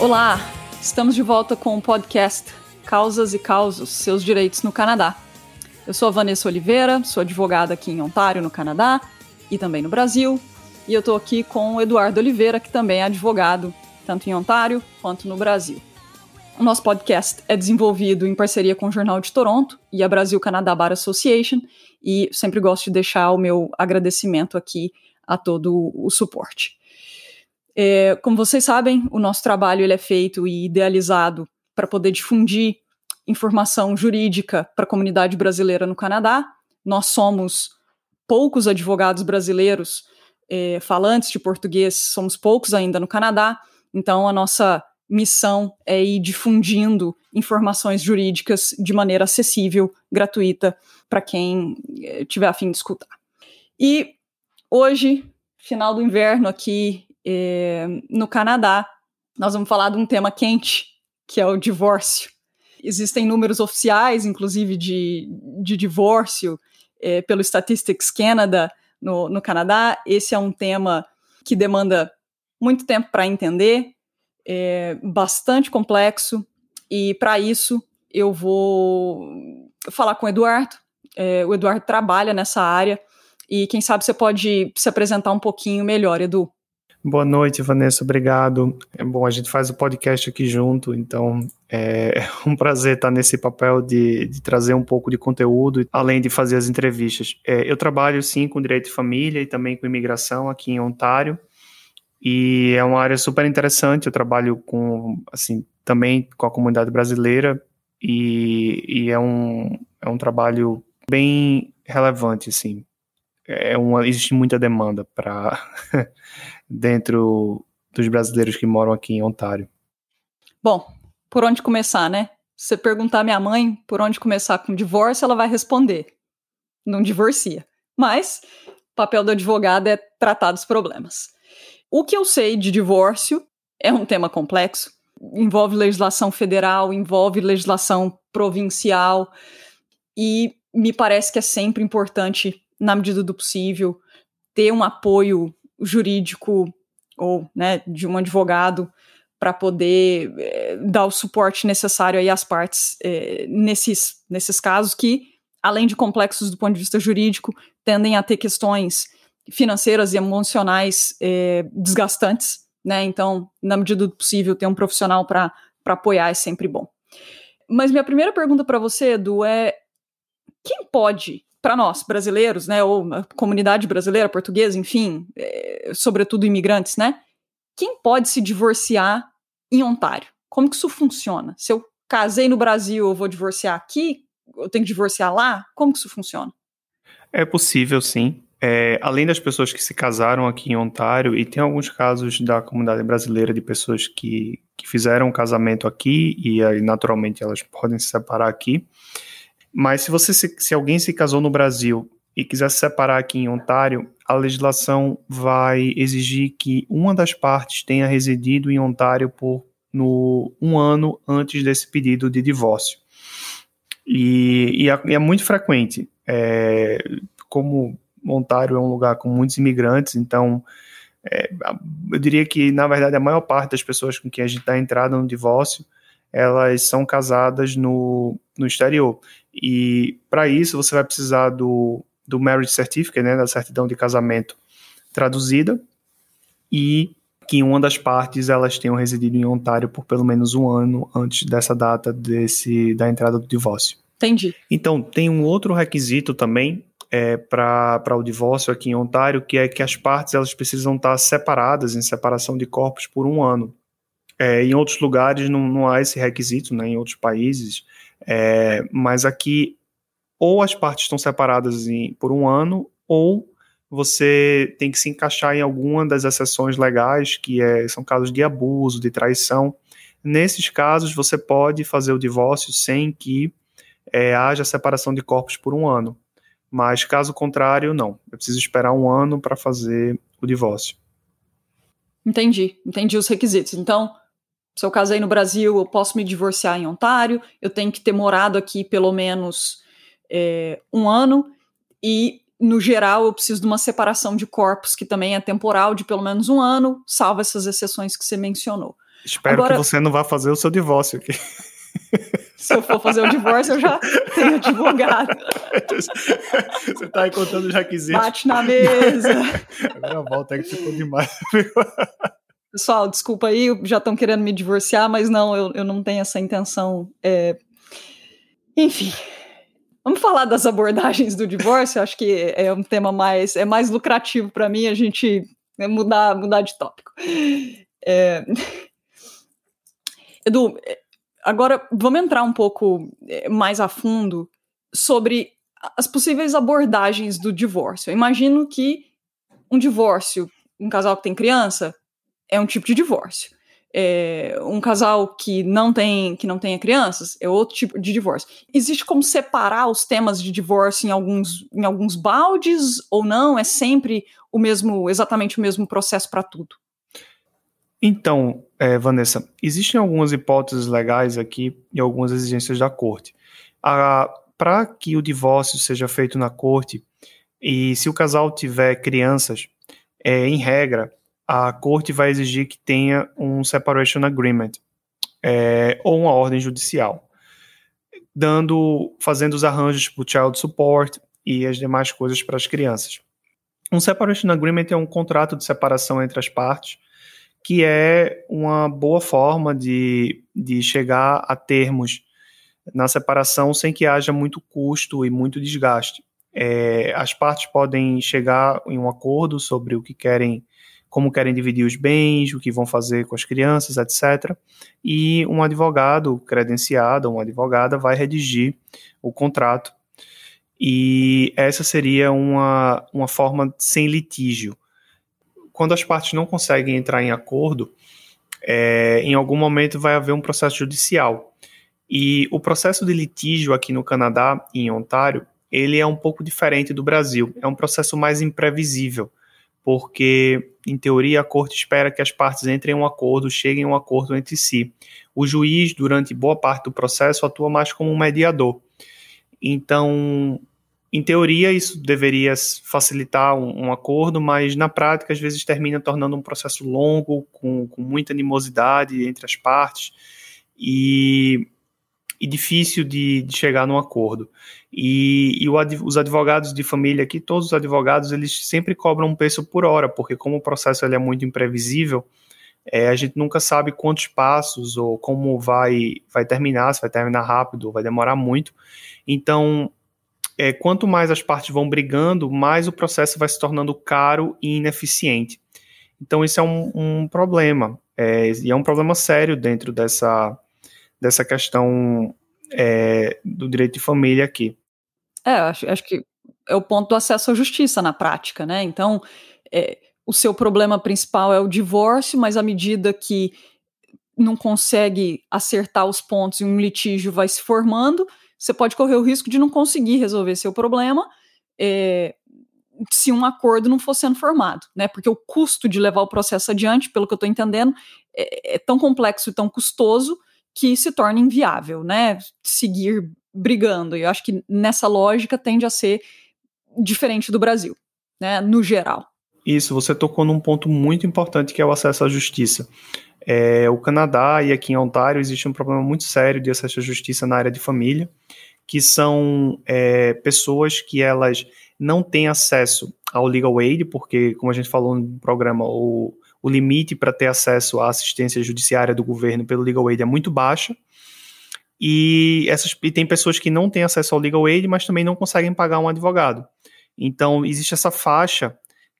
Olá, estamos de volta com o podcast Causas e Causos, Seus Direitos no Canadá. Eu sou a Vanessa Oliveira, sou advogada aqui em Ontário, no Canadá, e também no Brasil, e eu estou aqui com o Eduardo Oliveira, que também é advogado, tanto em Ontário quanto no Brasil. O nosso podcast é desenvolvido em parceria com o Jornal de Toronto e a Brasil Canadá Bar Association, e sempre gosto de deixar o meu agradecimento aqui a todo o suporte. É, como vocês sabem, o nosso trabalho ele é feito e idealizado para poder difundir informação jurídica para a comunidade brasileira no Canadá. Nós somos poucos advogados brasileiros é, falantes de português, somos poucos ainda no Canadá, então a nossa missão é ir difundindo informações jurídicas de maneira acessível, gratuita, para quem é, tiver a fim de escutar. E hoje, final do inverno aqui é, no Canadá, nós vamos falar de um tema quente, que é o divórcio. Existem números oficiais, inclusive, de, de divórcio é, pelo Statistics Canada no, no Canadá. Esse é um tema que demanda muito tempo para entender, é bastante complexo, e para isso eu vou falar com o Eduardo. É, o Eduardo trabalha nessa área, e quem sabe você pode se apresentar um pouquinho melhor, Edu. Boa noite, Vanessa, obrigado. É bom, a gente faz o podcast aqui junto, então é um prazer estar nesse papel de, de trazer um pouco de conteúdo, além de fazer as entrevistas. É, eu trabalho, sim, com direito de família e também com imigração aqui em Ontário, e é uma área super interessante. Eu trabalho com, assim, também com a comunidade brasileira, e, e é, um, é um trabalho bem relevante, assim. É uma, existe muita demanda para dentro dos brasileiros que moram aqui em Ontário? Bom, por onde começar, né? Se você perguntar à minha mãe por onde começar com divórcio, ela vai responder: não divorcia. Mas o papel do advogado é tratar dos problemas. O que eu sei de divórcio é um tema complexo, envolve legislação federal, envolve legislação provincial, e me parece que é sempre importante, na medida do possível, ter um apoio jurídico ou né, de um advogado para poder é, dar o suporte necessário aí às partes é, nesses, nesses casos que, além de complexos do ponto de vista jurídico, tendem a ter questões financeiras e emocionais é, desgastantes, né? Então, na medida do possível, ter um profissional para apoiar é sempre bom. Mas minha primeira pergunta para você, Edu, é quem pode para nós, brasileiros, né, ou comunidade brasileira, portuguesa, enfim, é, sobretudo imigrantes, né, quem pode se divorciar em Ontário? Como que isso funciona? Se eu casei no Brasil, eu vou divorciar aqui? Eu tenho que divorciar lá? Como que isso funciona? É possível, sim. É, além das pessoas que se casaram aqui em Ontário, e tem alguns casos da comunidade brasileira de pessoas que, que fizeram um casamento aqui e aí naturalmente elas podem se separar aqui. Mas se você se, se alguém se casou no Brasil e quiser se separar aqui em Ontário, a legislação vai exigir que uma das partes tenha residido em Ontário por no um ano antes desse pedido de divórcio. E, e, é, e é, muito frequente. É, como Ontário é um lugar com muitos imigrantes, então é, eu diria que, na verdade, a maior parte das pessoas com quem a gente dá entrada no divórcio, elas são casadas no, no exterior. E para isso você vai precisar do, do marriage certificate, né, da certidão de casamento traduzida, e que uma das partes elas tenham residido em Ontário por pelo menos um ano antes dessa data desse da entrada do divórcio. Entendi. Então, tem um outro requisito também é, para o divórcio aqui em Ontário, que é que as partes elas precisam estar separadas em separação de corpos por um ano. É, em outros lugares não, não há esse requisito, né, em outros países, é, mas aqui ou as partes estão separadas em, por um ano, ou você tem que se encaixar em alguma das exceções legais, que é, são casos de abuso, de traição. Nesses casos, você pode fazer o divórcio sem que é, haja separação de corpos por um ano. Mas caso contrário, não. Eu preciso esperar um ano para fazer o divórcio. Entendi, entendi os requisitos. Então, se eu casei no Brasil, eu posso me divorciar em Ontário, eu tenho que ter morado aqui pelo menos é, um ano, e no geral eu preciso de uma separação de corpos que também é temporal, de pelo menos um ano, salvo essas exceções que você mencionou. Espero Agora, que você não vá fazer o seu divórcio aqui. Se eu for fazer o divórcio, eu já tenho advogado. Você está aí contando os requisitos. Bate na mesa. Agora volta aí que ficou demais. Pessoal, desculpa aí, já estão querendo me divorciar, mas não, eu, eu não tenho essa intenção. É... Enfim, vamos falar das abordagens do divórcio. Acho que é um tema mais é mais lucrativo para mim a gente mudar mudar de tópico. É... Edu, agora vamos entrar um pouco é, mais a fundo sobre as possíveis abordagens do divórcio. Eu imagino que um divórcio, um casal que tem criança, é um tipo de divórcio. É, um casal que não tem que não tenha crianças é outro tipo de divórcio. Existe como separar os temas de divórcio em alguns, em alguns baldes ou não? É sempre o mesmo, exatamente o mesmo processo para tudo? Então, é, Vanessa, existem algumas hipóteses legais aqui e algumas exigências da corte. Para que o divórcio seja feito na corte e se o casal tiver crianças, é, em regra, a corte vai exigir que tenha um separation agreement é, ou uma ordem judicial, dando, fazendo os arranjos para o child support e as demais coisas para as crianças. Um separation agreement é um contrato de separação entre as partes que é uma boa forma de, de chegar a termos na separação sem que haja muito custo e muito desgaste. É, as partes podem chegar em um acordo sobre o que querem como querem dividir os bens, o que vão fazer com as crianças, etc. E um advogado credenciado, uma advogada, vai redigir o contrato. E essa seria uma, uma forma sem litígio. Quando as partes não conseguem entrar em acordo, é, em algum momento vai haver um processo judicial. E o processo de litígio aqui no Canadá, em Ontário, ele é um pouco diferente do Brasil. É um processo mais imprevisível porque, em teoria, a corte espera que as partes entrem em um acordo, cheguem a um acordo entre si. O juiz, durante boa parte do processo, atua mais como um mediador. Então, em teoria, isso deveria facilitar um, um, acordo, mas na prática, às vezes, termina tornando um processo longo, com, com muita animosidade entre as partes. E e difícil de, de chegar num acordo. E, e os advogados de família aqui, todos os advogados, eles sempre cobram um preço por hora, porque como o processo ele é muito imprevisível, é, a gente nunca sabe quantos passos ou como vai, vai terminar, se vai terminar rápido ou vai demorar muito. Então, é, quanto mais as partes vão brigando, mais o processo vai se tornando caro e ineficiente. Então, isso é um, um problema, é, e é um problema sério dentro dessa, dessa questão é, do direito de família aqui. É, acho, acho que é o ponto do acesso à justiça na prática, né? Então, é, o seu problema principal é o divórcio, mas à medida que não consegue acertar os pontos e um litígio vai se formando, você pode correr o risco de não conseguir resolver seu problema é, se um acordo não for sendo formado, né? Porque o custo de levar o processo adiante, pelo que eu estou entendendo, é, é, tão complexo e tão custoso que se torna inviável, né? Seguir brigando. E eu acho que nessa lógica tende a ser diferente do Brasil, né? No geral. Isso, você tocou num ponto muito importante que é o acesso à justiça. É, o Canadá e aqui em Ontário existe um problema muito sério de acesso à justiça na área de família, que são é, pessoas que elas não têm acesso ao legal aid, porque, como a gente falou no programa, o, o limite para ter acesso à assistência judiciária do governo pelo legal aid é muito baixo. E, essas, e tem pessoas que não têm acesso ao legal aid, mas também não conseguem pagar um advogado. Então, existe essa faixa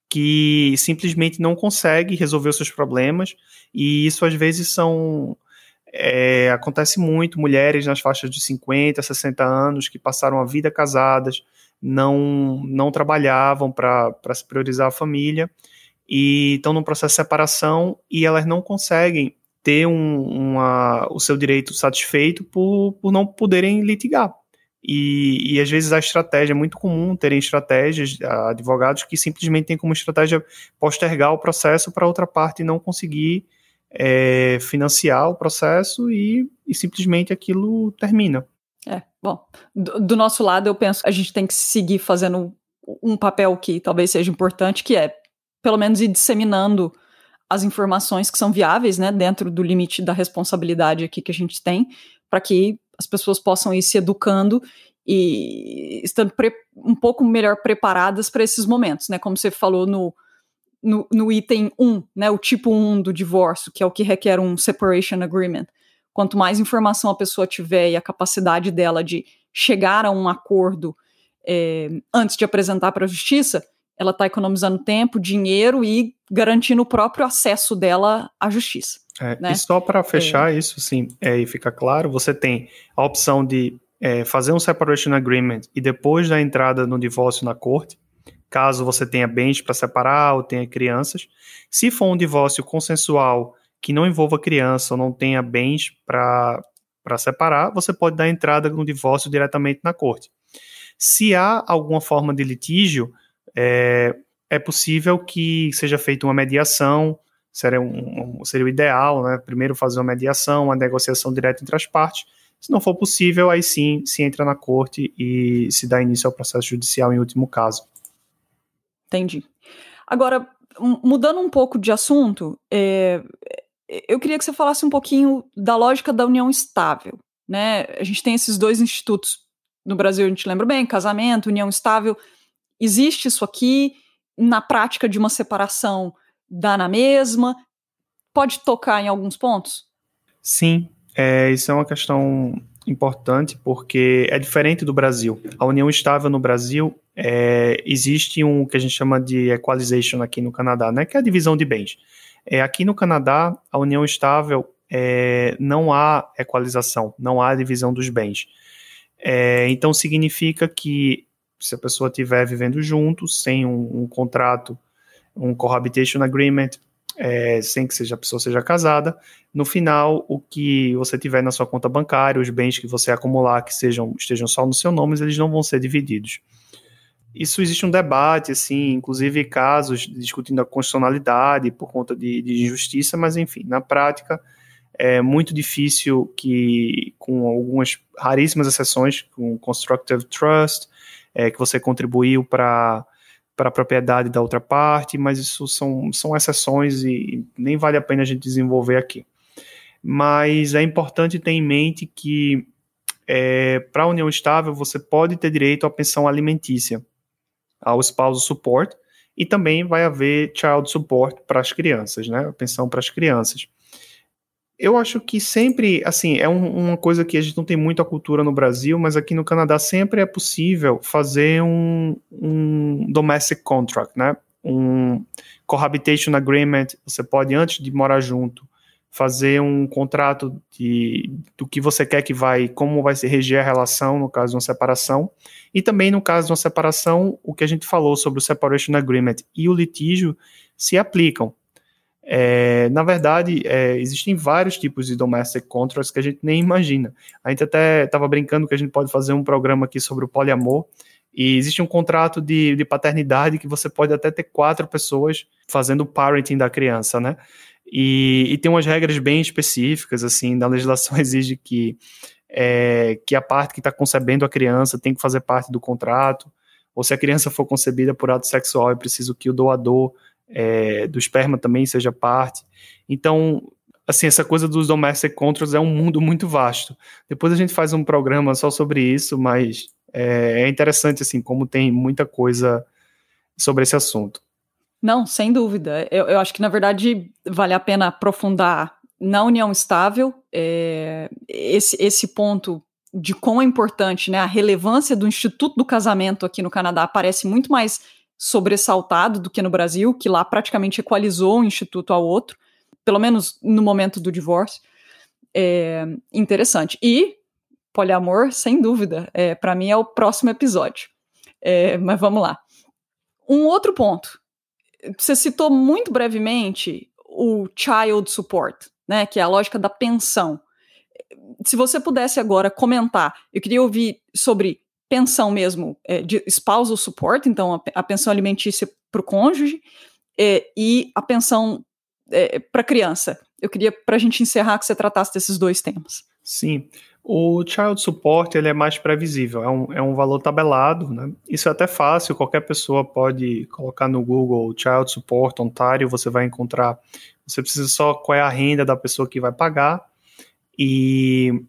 que simplesmente não consegue resolver os seus problemas, e isso às vezes são. É, acontece muito, mulheres nas faixas de 50, 60 anos que passaram a vida casadas, não, não trabalhavam para se priorizar a família e estão num processo de separação e elas não conseguem ter um, uma, o seu direito satisfeito por, por não poderem litigar. E, e às vezes a estratégia é muito comum terem estratégias, advogados que simplesmente têm como estratégia postergar o processo para outra parte não conseguir é, financiar o processo e, e simplesmente aquilo termina. É, bom, do, do, nosso lado eu penso que a gente tem que seguir fazendo um papel que talvez seja importante, que é pelo menos ir disseminando as informações que são viáveis, né, dentro do limite da responsabilidade aqui que a gente tem, para que as pessoas possam ir se educando e estando um pouco melhor preparadas para esses momentos, né? Como você falou no, no, no, item 1, né? O tipo 1 do divórcio, que é o que requer um separation agreement. Quanto mais informação a pessoa tiver e a capacidade dela de chegar a um acordo é, antes de apresentar para a justiça, ela está economizando tempo, dinheiro e garantindo o próprio acesso dela à justiça. É, né? E só para fechar é. isso, sim, é, e fica claro, você tem a opção de é, fazer um separation agreement e depois da entrada no divórcio na corte, caso você tenha bens para separar ou tenha crianças. Se for um divórcio consensual que não envolva criança ou não tenha bens para separar, você pode dar entrada no divórcio diretamente na corte. Se há alguma forma de litígio, é, é possível que seja feita uma mediação, seria, um, seria o ideal, né? Primeiro fazer uma mediação, uma negociação direta entre as partes. Se não for possível, aí sim se entra na corte e se dá início ao processo judicial em último caso. Entendi. Agora, mudando um pouco de assunto, é, eu queria que você falasse um pouquinho da lógica da união estável. Né? A gente tem esses dois institutos no Brasil, a gente lembra bem, casamento, união estável. Existe isso aqui? Na prática de uma separação, dá na mesma? Pode tocar em alguns pontos? Sim, é, isso é uma questão importante porque é diferente do Brasil. A união estável no Brasil é, existe um que a gente chama de equalization aqui no Canadá, né, que é a divisão de bens. É, aqui no Canadá, a união estável é, não há equalização, não há divisão dos bens. É, então significa que se a pessoa estiver vivendo junto, sem um, um contrato, um cohabitation agreement, é, sem que seja, a pessoa seja casada. No final, o que você tiver na sua conta bancária, os bens que você acumular que sejam, estejam só no seu nome, eles não vão ser divididos. Isso existe um debate, assim, inclusive casos discutindo a constitucionalidade por conta de, de injustiça, mas enfim, na prática é muito difícil que, com algumas raríssimas exceções, com constructive trust, é, que você contribuiu para para a propriedade da outra parte, mas isso são, são exceções e nem vale a pena a gente desenvolver aqui. Mas é importante ter em mente que é, para a união estável você pode ter direito à pensão alimentícia, ao spousal support, e também vai haver child support para as crianças, né? A pensão para as crianças. Eu acho que sempre, assim, é um, uma coisa que a gente não tem muita cultura no Brasil, mas aqui no Canadá sempre é possível fazer um, um domestic contract, né? Um cohabitation agreement. Você pode, antes de morar junto, fazer um contrato de, do que você quer que vai, como vai se reger a relação no caso de uma separação, e também no caso de uma separação, o que a gente falou sobre o separation agreement e o litígio se aplicam. É, na verdade, é, existem vários tipos de domestic contracts que a gente nem imagina. A gente até estava brincando que a gente pode fazer um programa aqui sobre o poliamor. E existe um contrato de, de paternidade que você pode até ter quatro pessoas fazendo o parenting da criança, né? E, e, tem umas regras bem específicas, assim, da legislação exige que, é, que a parte que está concebendo a criança tem que fazer parte do contrato, ou se a criança for concebida por ato sexual, é preciso que o doador é, do esperma também seja parte. Então, assim, essa coisa dos domestic contracts é um mundo muito vasto. Depois a gente faz um programa só sobre isso, mas é, é interessante, assim, como tem muita coisa sobre esse assunto. Não, sem dúvida. Eu, eu acho que, na verdade, vale a pena aprofundar na união estável é, esse, esse ponto de quão é importante né, a relevância do Instituto do Casamento aqui no Canadá parece muito mais sobressaltado do que no Brasil, que lá praticamente equalizou um instituto ao outro, pelo menos no momento do divórcio. É interessante. E poliamor, sem dúvida, é, para mim é o próximo episódio. É, mas vamos lá. Um outro ponto. Você citou muito brevemente o child support, né, que é a lógica da pensão. Se você pudesse agora comentar, eu queria ouvir sobre pensão mesmo é, de spousal support, então a, a pensão alimentícia para o cônjuge, é, e a pensão é, para criança. Eu queria, para a gente encerrar, que você tratasse desses dois temas. Sim. O child support ele é mais previsível, é um, é um valor tabelado, né? Isso é até fácil, qualquer pessoa pode colocar no Google child support Ontário, você vai encontrar. Você precisa só qual é a renda da pessoa que vai pagar e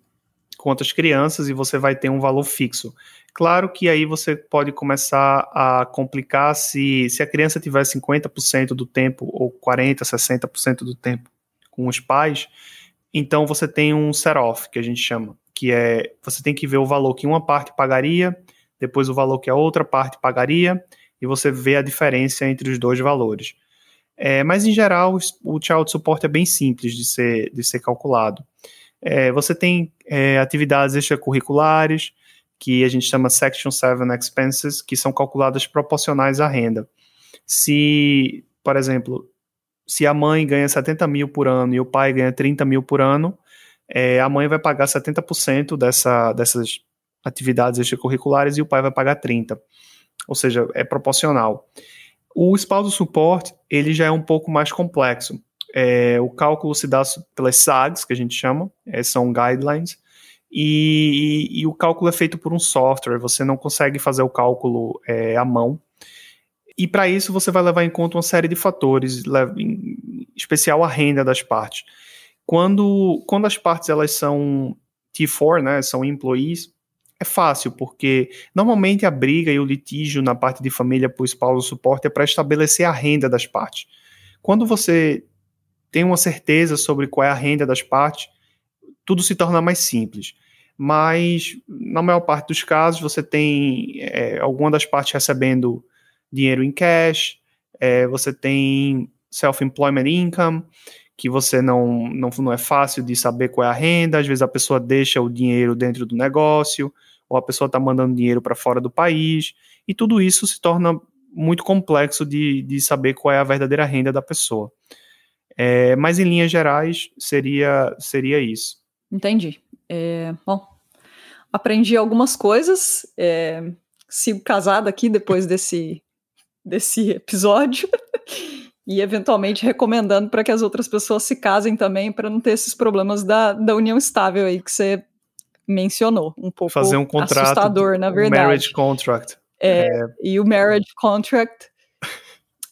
quantas crianças e você vai ter um valor fixo. Claro que aí você pode começar a complicar se, se a criança tiver 50% do tempo ou 40, 60% do tempo com os pais, então você tem um set-off, que a gente chama que é você tem que ver o valor que uma parte pagaria, depois o valor que a outra parte pagaria, e você vê a diferença entre os dois valores. É, mas em geral o child support é bem simples de ser, de ser calculado. É, você tem é, atividades extracurriculares, que a gente chama Section 7 Expenses, que são calculadas proporcionais à renda. Se, por exemplo, se a mãe ganha 70 mil por ano e o pai ganha 30 mil por ano, é, a mãe vai pagar 70% dessa, dessas atividades extracurriculares e o pai vai pagar 30%. Ou seja, é proporcional. O spousal support, ele já é um pouco mais complexo. É, o cálculo se dá pelas SAGs, que a gente chama, é, são guidelines, e, e, e, o cálculo é feito por um software, você não consegue fazer o cálculo é, à mão. E para isso você vai levar em conta uma série de fatores, em especial a renda das partes. Quando, quando as partes elas são T4, né, são employees, é fácil, porque normalmente a briga e o litígio na parte de família por spousal suporte é para estabelecer a renda das partes. Quando você tem uma certeza sobre qual é a renda das partes, tudo se torna mais simples. Mas, na maior parte dos casos, você tem é, alguma das partes recebendo dinheiro em cash, é, você tem self-employment income, que você não, não, não é fácil de saber qual é a renda, às vezes a pessoa deixa o dinheiro dentro do negócio, ou a pessoa está mandando dinheiro para fora do país, e tudo isso se torna muito complexo de, de saber qual é a verdadeira renda da pessoa. É, mas em linhas gerais seria, seria isso. Entendi. É, bom, aprendi algumas coisas. É, sigo casada aqui depois desse, desse episódio. e eventualmente recomendando para que as outras pessoas se casem também, para não ter esses problemas da, da união estável aí que você mencionou. Um pouco Fazer um contrato, assustador, na verdade. Marriage contract. É, é... E o marriage contract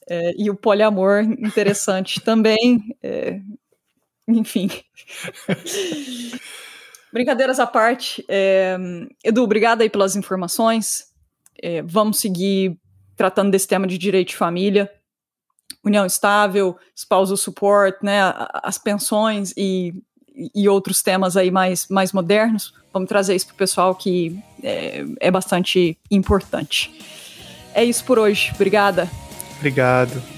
é, e o poliamor interessante também. É, enfim. Brincadeiras à parte. É, Edu, obrigada aí pelas informações. É, vamos seguir tratando desse tema de direito de família união estável, spousal support, né, as pensões e, e outros temas aí mais, mais modernos. Vamos trazer isso para o pessoal que é, é bastante importante. É isso por hoje. Obrigada. Obrigado.